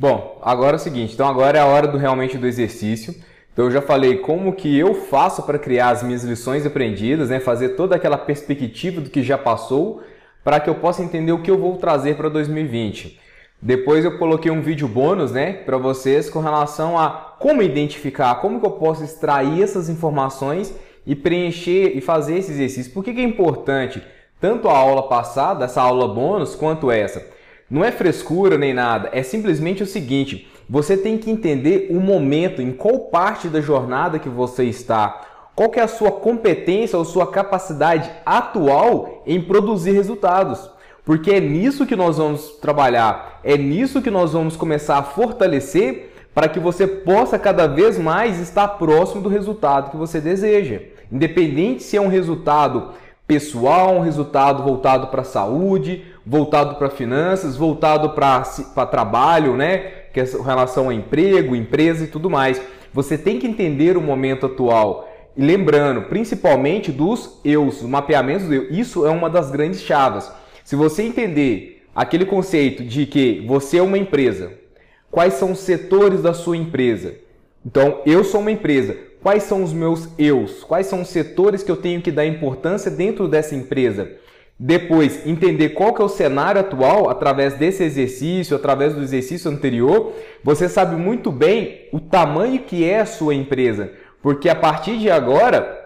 Bom, agora é o seguinte, então agora é a hora do realmente do exercício. Então eu já falei como que eu faço para criar as minhas lições aprendidas, né? fazer toda aquela perspectiva do que já passou, para que eu possa entender o que eu vou trazer para 2020. Depois eu coloquei um vídeo bônus, né, para vocês com relação a como identificar, como que eu posso extrair essas informações e preencher e fazer esse exercício. Por que, que é importante tanto a aula passada, essa aula bônus, quanto essa? Não é frescura nem nada, é simplesmente o seguinte: você tem que entender o momento, em qual parte da jornada que você está, qual é a sua competência ou sua capacidade atual em produzir resultados. Porque é nisso que nós vamos trabalhar, é nisso que nós vamos começar a fortalecer para que você possa cada vez mais estar próximo do resultado que você deseja. Independente se é um resultado pessoal, um resultado voltado para a saúde, voltado para finanças, voltado para trabalho, né? Que é relação a emprego, empresa e tudo mais. Você tem que entender o momento atual. E lembrando, principalmente dos eus, mapeamentos do eu. Isso é uma das grandes chaves. Se você entender aquele conceito de que você é uma empresa, quais são os setores da sua empresa? Então, eu sou uma empresa. Quais são os meus eus? Quais são os setores que eu tenho que dar importância dentro dessa empresa? Depois, entender qual que é o cenário atual através desse exercício, através do exercício anterior, você sabe muito bem o tamanho que é a sua empresa. Porque a partir de agora,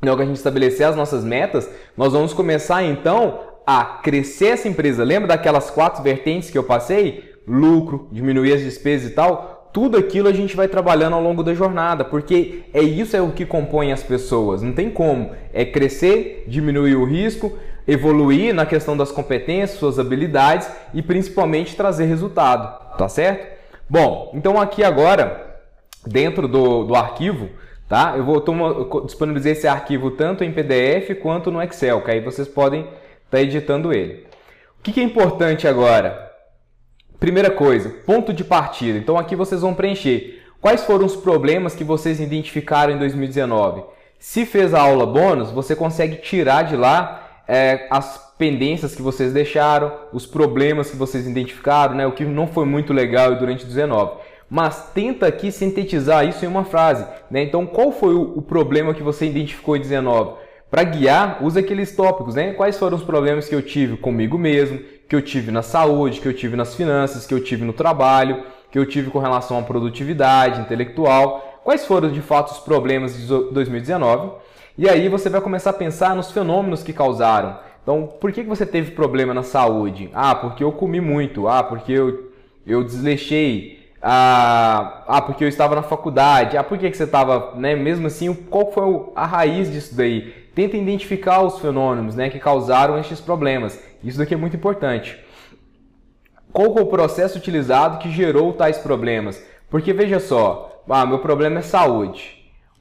que a gente estabelecer as nossas metas, nós vamos começar então a crescer essa empresa. Lembra daquelas quatro vertentes que eu passei? Lucro, diminuir as despesas e tal. Tudo aquilo a gente vai trabalhando ao longo da jornada, porque é isso é o que compõe as pessoas. Não tem como. É crescer, diminuir o risco, evoluir na questão das competências, suas habilidades e principalmente trazer resultado, tá certo? Bom, então aqui agora, dentro do, do arquivo, tá? Eu vou tomo, disponibilizar esse arquivo tanto em PDF quanto no Excel, que aí vocês podem estar tá editando ele. O que, que é importante agora? Primeira coisa, ponto de partida. Então aqui vocês vão preencher quais foram os problemas que vocês identificaram em 2019. Se fez a aula bônus, você consegue tirar de lá é, as pendências que vocês deixaram, os problemas que vocês identificaram, né, o que não foi muito legal durante 19. Mas tenta aqui sintetizar isso em uma frase. Né? Então, qual foi o, o problema que você identificou em 19? Para guiar, usa aqueles tópicos, né? Quais foram os problemas que eu tive comigo mesmo, que eu tive na saúde, que eu tive nas finanças, que eu tive no trabalho, que eu tive com relação à produtividade intelectual. Quais foram de fato os problemas de 2019? E aí você vai começar a pensar nos fenômenos que causaram. Então, por que você teve problema na saúde? Ah, porque eu comi muito. Ah, porque eu, eu desleixei. Ah, ah, porque eu estava na faculdade. Ah, por que, que você estava, né? Mesmo assim, qual foi a raiz disso daí? Tenta identificar os fenômenos né, que causaram estes problemas. Isso daqui é muito importante. Qual foi o processo utilizado que gerou tais problemas? Porque veja só, ah, meu problema é saúde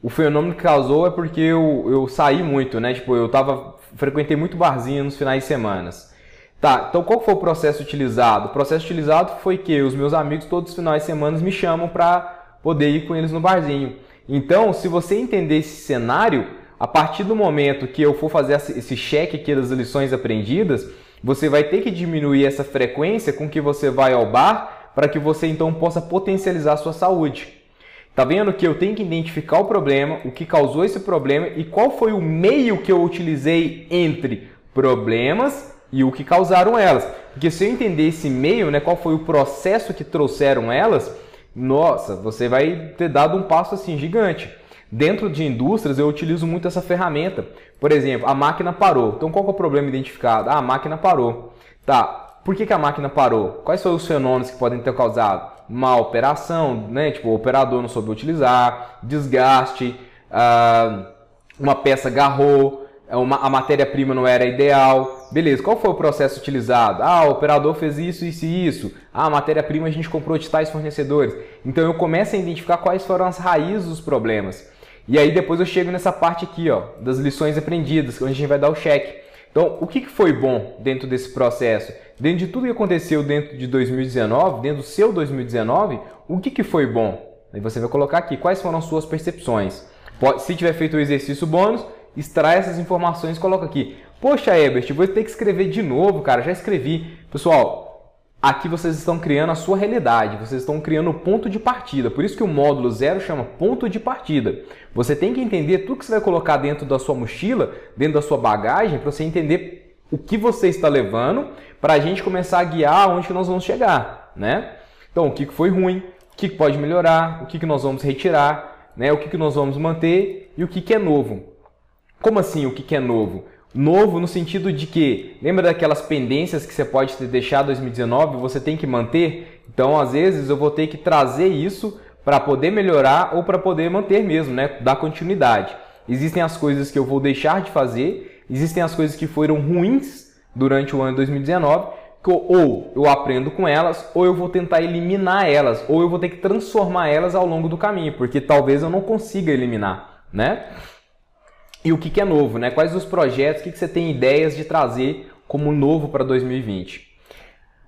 o fenômeno que causou é porque eu, eu saí muito, né? Tipo, eu tava, frequentei muito barzinho nos finais de semana. Tá, então qual foi o processo utilizado? O processo utilizado foi que os meus amigos todos os finais de semana me chamam para poder ir com eles no barzinho. Então, se você entender esse cenário, a partir do momento que eu for fazer esse cheque aqui das lições aprendidas, você vai ter que diminuir essa frequência com que você vai ao bar para que você então possa potencializar a sua saúde. Tá vendo que eu tenho que identificar o problema, o que causou esse problema e qual foi o meio que eu utilizei entre problemas e o que causaram elas. Porque se eu entender esse meio, né, qual foi o processo que trouxeram elas, nossa, você vai ter dado um passo assim gigante. Dentro de indústrias eu utilizo muito essa ferramenta. Por exemplo, a máquina parou. Então qual é o problema identificado? Ah, a máquina parou. Tá, por que, que a máquina parou? Quais foram os fenômenos que podem ter causado? Má operação, né? Tipo, o operador não soube utilizar, desgaste, ah, uma peça agarrou, é uma, a matéria-prima não era ideal. Beleza, qual foi o processo utilizado? Ah, o operador fez isso, isso e isso. Ah, a matéria-prima a gente comprou de tais fornecedores. Então eu começo a identificar quais foram as raízes dos problemas. E aí depois eu chego nessa parte aqui, ó, das lições aprendidas, onde a gente vai dar o cheque. Então, o que foi bom dentro desse processo? Dentro de tudo que aconteceu dentro de 2019, dentro do seu 2019, o que foi bom? Aí você vai colocar aqui quais foram as suas percepções. Se tiver feito o exercício bônus, extrai essas informações e coloca aqui. Poxa, Ebert, vou ter que escrever de novo, cara. Já escrevi. Pessoal, aqui vocês estão criando a sua realidade, vocês estão criando o ponto de partida. Por isso que o módulo zero chama ponto de partida. Você tem que entender tudo que você vai colocar dentro da sua mochila, dentro da sua bagagem, para você entender o que você está levando, para a gente começar a guiar onde nós vamos chegar, né? Então, o que foi ruim, o que pode melhorar, o que nós vamos retirar, né? o que nós vamos manter e o que é novo. Como assim o que é novo? Novo no sentido de que, lembra daquelas pendências que você pode ter deixado em 2019 você tem que manter? Então, às vezes, eu vou ter que trazer isso para poder melhorar ou para poder manter mesmo, né? dar continuidade. Existem as coisas que eu vou deixar de fazer, existem as coisas que foram ruins durante o ano de 2019, que ou eu aprendo com elas, ou eu vou tentar eliminar elas, ou eu vou ter que transformar elas ao longo do caminho, porque talvez eu não consiga eliminar, né? E o que, que é novo, né? Quais os projetos, o que, que você tem ideias de trazer como novo para 2020.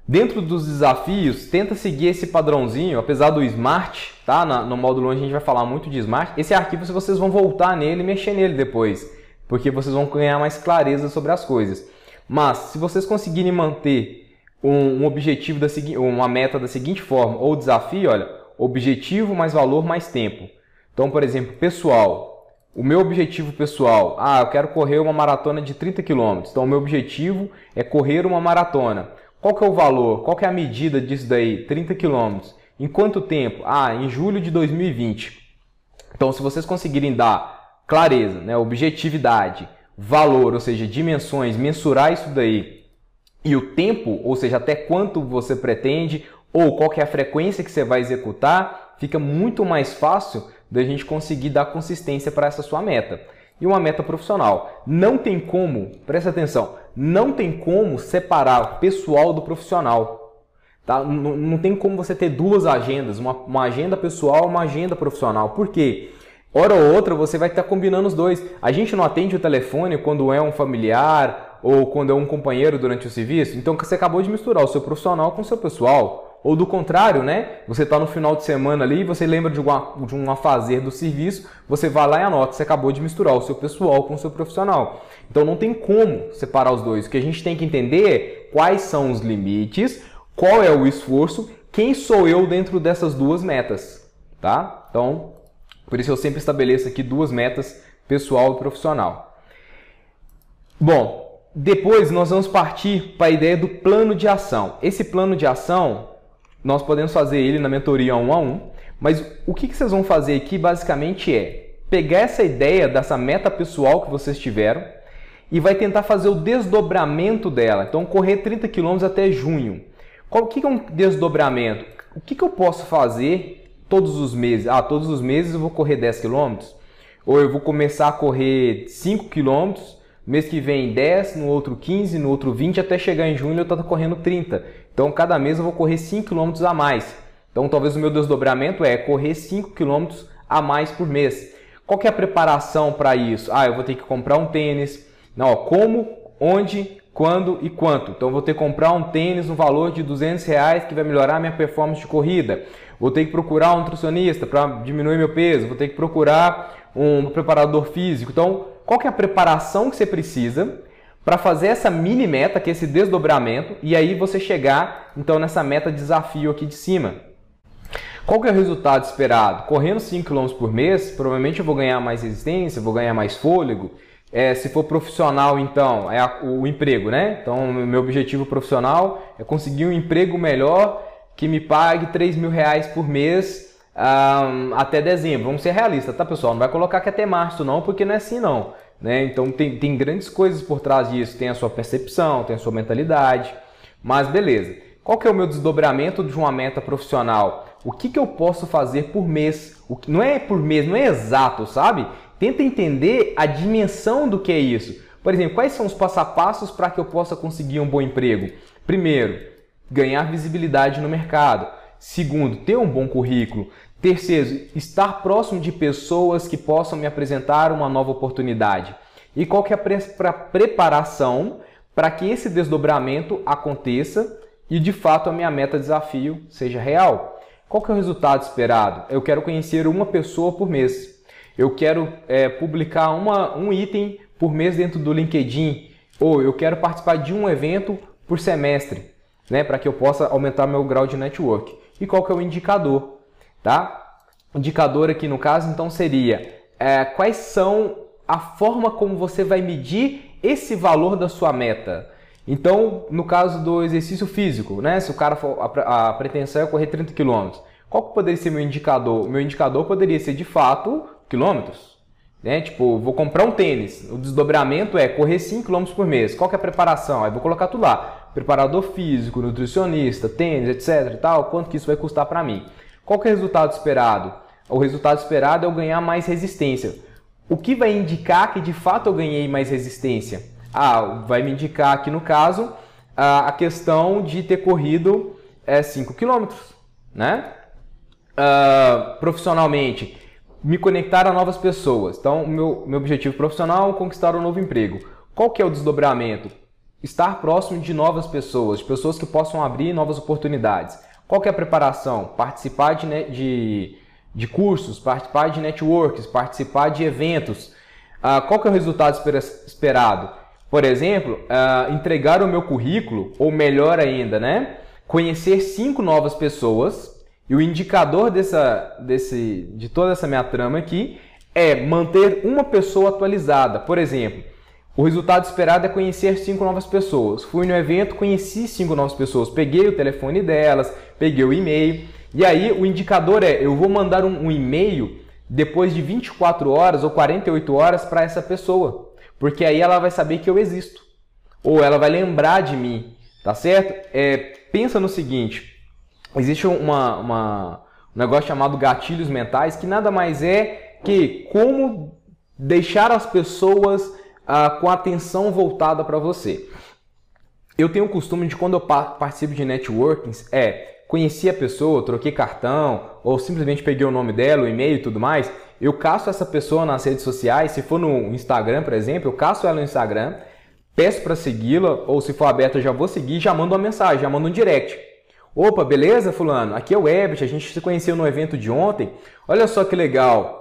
Dentro dos desafios, tenta seguir esse padrãozinho, apesar do Smart, tá? No módulo 1 a gente vai falar muito de Smart. Esse arquivo vocês vão voltar nele e mexer nele depois, porque vocês vão ganhar mais clareza sobre as coisas. Mas se vocês conseguirem manter um, objetivo da uma meta da seguinte forma, ou desafio, olha, objetivo mais valor mais tempo. Então, por exemplo, pessoal, o meu objetivo pessoal, ah, eu quero correr uma maratona de 30 km. Então, o meu objetivo é correr uma maratona. Qual que é o valor? Qual que é a medida disso daí? 30 km. Em quanto tempo? Ah, em julho de 2020. Então, se vocês conseguirem dar clareza, né, objetividade, valor, ou seja, dimensões, mensurar isso daí e o tempo, ou seja, até quanto você pretende ou qual que é a frequência que você vai executar, fica muito mais fácil da gente conseguir dar consistência para essa sua meta. E uma meta profissional. Não tem como, presta atenção, não tem como separar o pessoal do profissional. Tá? Não, não tem como você ter duas agendas, uma, uma agenda pessoal e uma agenda profissional. Por quê? Hora ou outra você vai estar combinando os dois. A gente não atende o telefone quando é um familiar ou quando é um companheiro durante o serviço. Então você acabou de misturar o seu profissional com o seu pessoal. Ou do contrário, né? Você está no final de semana ali, você lembra de, uma, de um afazer do serviço, você vai lá e anota. Você acabou de misturar o seu pessoal com o seu profissional. Então não tem como separar os dois. O que a gente tem que entender é quais são os limites, qual é o esforço, quem sou eu dentro dessas duas metas, tá? Então, por isso eu sempre estabeleço aqui duas metas, pessoal e profissional. Bom, depois nós vamos partir para a ideia do plano de ação. Esse plano de ação nós podemos fazer ele na mentoria um a um, mas o que, vocês vão fazer aqui basicamente é pegar essa ideia dessa meta pessoal que vocês tiveram e vai tentar fazer o desdobramento dela. Então, correr 30 km até junho. Qual que é um desdobramento? O que, que eu posso fazer todos os meses? Ah, todos os meses eu vou correr 10 km? Ou eu vou começar a correr 5 km, mês que vem 10, no outro 15, no outro 20, até chegar em junho eu estou correndo 30. Então, cada mês eu vou correr 5 km a mais. Então, talvez o meu desdobramento é correr 5 km a mais por mês. Qual que é a preparação para isso? Ah, eu vou ter que comprar um tênis. Não, como, onde, quando e quanto. Então, vou ter que comprar um tênis no valor de 200 reais que vai melhorar a minha performance de corrida. Vou ter que procurar um nutricionista para diminuir meu peso. Vou ter que procurar um preparador físico. Então, qual que é a preparação que você precisa para fazer essa mini meta, que é esse desdobramento, e aí você chegar então nessa meta desafio aqui de cima. Qual que é o resultado esperado? Correndo 5 km por mês, provavelmente eu vou ganhar mais resistência, vou ganhar mais fôlego. É, se for profissional, então, é a, o emprego, né? Então, meu objetivo profissional é conseguir um emprego melhor que me pague 3 mil reais por mês um, até dezembro. Vamos ser realistas, tá, pessoal? Não vai colocar que é até março, não, porque não é assim, não. Né? Então tem, tem grandes coisas por trás disso, tem a sua percepção, tem a sua mentalidade, mas beleza. Qual que é o meu desdobramento de uma meta profissional? O que, que eu posso fazer por mês? O que, não é por mês, não é exato, sabe? Tenta entender a dimensão do que é isso. Por exemplo, quais são os passo a passos para que eu possa conseguir um bom emprego? Primeiro, ganhar visibilidade no mercado. Segundo, ter um bom currículo. Terceiro, estar próximo de pessoas que possam me apresentar uma nova oportunidade. E qual que é a preparação para que esse desdobramento aconteça e de fato a minha meta desafio seja real? Qual que é o resultado esperado? Eu quero conhecer uma pessoa por mês. Eu quero é, publicar uma, um item por mês dentro do LinkedIn. Ou eu quero participar de um evento por semestre. né, para que eu possa aumentar meu grau de network. E qual que é o indicador, tá? Indicador aqui no caso então seria é, quais são a forma como você vai medir esse valor da sua meta. Então, no caso do exercício físico, né? Se o cara for, a, a pretensão é correr 30 km, qual poderia ser meu indicador? Meu indicador poderia ser de fato quilômetros. Né? Tipo, vou comprar um tênis. O desdobramento é correr 5 km por mês. Qual que é a preparação? Aí vou colocar tudo lá. Preparador físico, nutricionista, tênis, etc. Tal. Quanto que isso vai custar para mim? Qual que é o resultado esperado? O resultado esperado é eu ganhar mais resistência. O que vai indicar que de fato eu ganhei mais resistência? Ah, vai me indicar aqui no caso a questão de ter corrido 5 é, km, né? Uh, profissionalmente, me conectar a novas pessoas. Então, meu, meu objetivo profissional é conquistar um novo emprego. Qual que é o desdobramento? Estar próximo de novas pessoas, de pessoas que possam abrir novas oportunidades. Qual que é a preparação? Participar de, de, de cursos, participar de networks, participar de eventos. Uh, qual que é o resultado esperado? Por exemplo, uh, entregar o meu currículo, ou melhor ainda, né? Conhecer cinco novas pessoas. E o indicador dessa, desse, de toda essa minha trama aqui é manter uma pessoa atualizada. Por exemplo, o resultado esperado é conhecer cinco novas pessoas. Fui no evento, conheci cinco novas pessoas, peguei o telefone delas, peguei o e-mail. E aí o indicador é: eu vou mandar um, um e-mail depois de 24 horas ou 48 horas para essa pessoa. Porque aí ela vai saber que eu existo. Ou ela vai lembrar de mim, tá certo? É, pensa no seguinte: existe uma, uma, um negócio chamado gatilhos mentais que nada mais é que como deixar as pessoas ah, com a atenção voltada para você. Eu tenho o costume de quando eu participo de networkings é conheci a pessoa, troquei cartão ou simplesmente peguei o nome dela, o e-mail e tudo mais, eu caço essa pessoa nas redes sociais, se for no Instagram, por exemplo, eu caço ela no Instagram, peço para segui-la, ou se for aberta já vou seguir, já mando uma mensagem, já mando um direct. Opa, beleza, fulano? Aqui é o Ebert, a gente se conheceu no evento de ontem. Olha só que legal.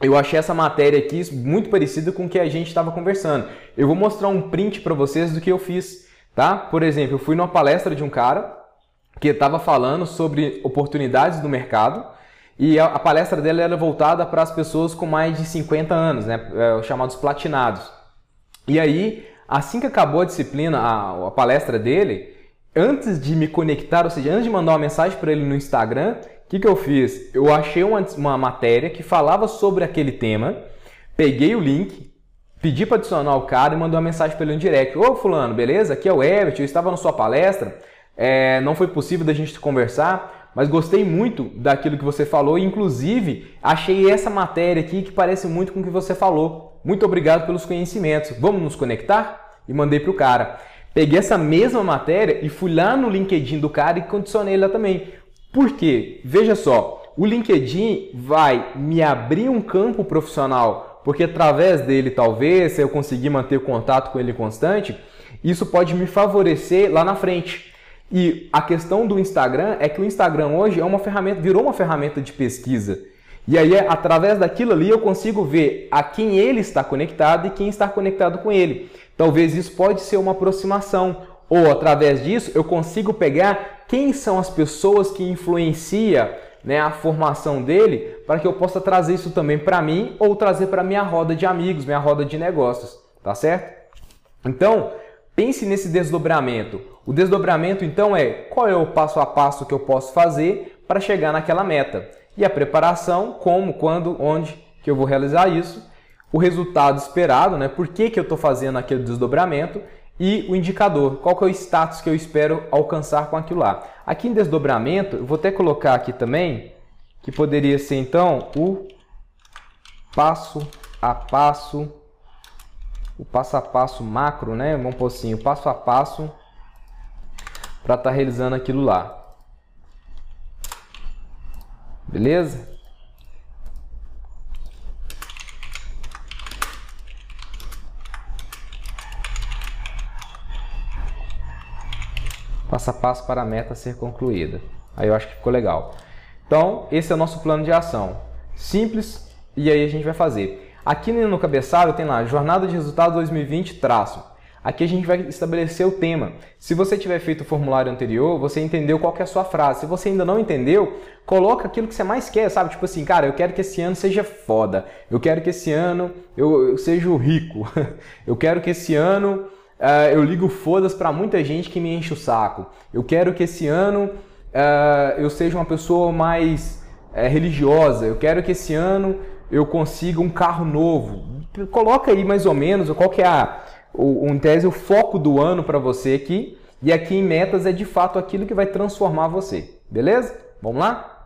Eu achei essa matéria aqui muito parecida com o que a gente estava conversando. Eu vou mostrar um print para vocês do que eu fiz, tá? Por exemplo, eu fui numa palestra de um cara que estava falando sobre oportunidades do mercado e a, palestra dele era voltada para as pessoas com mais de 50 anos, né, é, chamados platinados. E aí, assim que acabou a disciplina, a, a palestra dele, antes de me conectar, ou seja, antes de mandar uma mensagem para ele no Instagram, que, que eu fiz? Eu achei uma, uma matéria que falava sobre aquele tema, peguei o link, pedi para adicionar o cara e mandei uma mensagem para ele no direct. Ô fulano, beleza? Aqui é o Everett, eu estava na sua palestra, é, não foi possível da gente conversar, mas gostei muito daquilo que você falou e, inclusive, achei essa matéria aqui que parece muito com o que você falou. Muito obrigado pelos conhecimentos. Vamos nos conectar? E mandei para o cara. Peguei essa mesma matéria e fui lá no LinkedIn do cara e condicionei lá também. Por quê? Veja só, o LinkedIn vai me abrir um campo profissional, porque através dele, talvez, se eu conseguir manter contato com ele constante, isso pode me favorecer lá na frente. E a questão do Instagram é que o Instagram hoje é uma ferramenta, virou uma ferramenta de pesquisa. E aí, através daquilo ali, eu consigo ver a quem ele está conectado e quem está conectado com ele. Talvez isso pode ser uma aproximação. Ou através disso, eu consigo pegar quem são as pessoas que influenciam né, a formação dele para que eu possa trazer isso também para mim ou trazer para minha roda de amigos, minha roda de negócios, tá certo? Então, pense nesse desdobramento. O desdobramento, então, é qual é o passo a passo que eu posso fazer para chegar naquela meta. E a preparação, como, quando, onde que eu vou realizar isso. O resultado esperado, né? por que, que eu estou fazendo aquele desdobramento. E o indicador, qual que é o status que eu espero alcançar com aquilo lá. Aqui em desdobramento, eu vou até colocar aqui também, que poderia ser então o passo a passo, o passo a passo macro, né? Vamos pôr assim, o passo a passo para estar tá realizando aquilo lá. Beleza? Passo a passo para a meta ser concluída. Aí eu acho que ficou legal. Então, esse é o nosso plano de ação. Simples e aí a gente vai fazer. Aqui no cabeçalho tem lá, Jornada de Resultados 2020 traço. Aqui a gente vai estabelecer o tema. Se você tiver feito o formulário anterior, você entendeu qual é a sua frase. Se você ainda não entendeu, coloca aquilo que você mais quer, sabe? Tipo assim, cara, eu quero que esse ano seja foda. Eu quero que esse ano eu, eu seja rico. eu quero que esse ano uh, eu ligo fodas para muita gente que me enche o saco. Eu quero que esse ano uh, eu seja uma pessoa mais uh, religiosa. Eu quero que esse ano eu consiga um carro novo. Coloca aí mais ou menos qual que é a o, em tese, o foco do ano para você aqui. E aqui em metas é de fato aquilo que vai transformar você. Beleza? Vamos lá?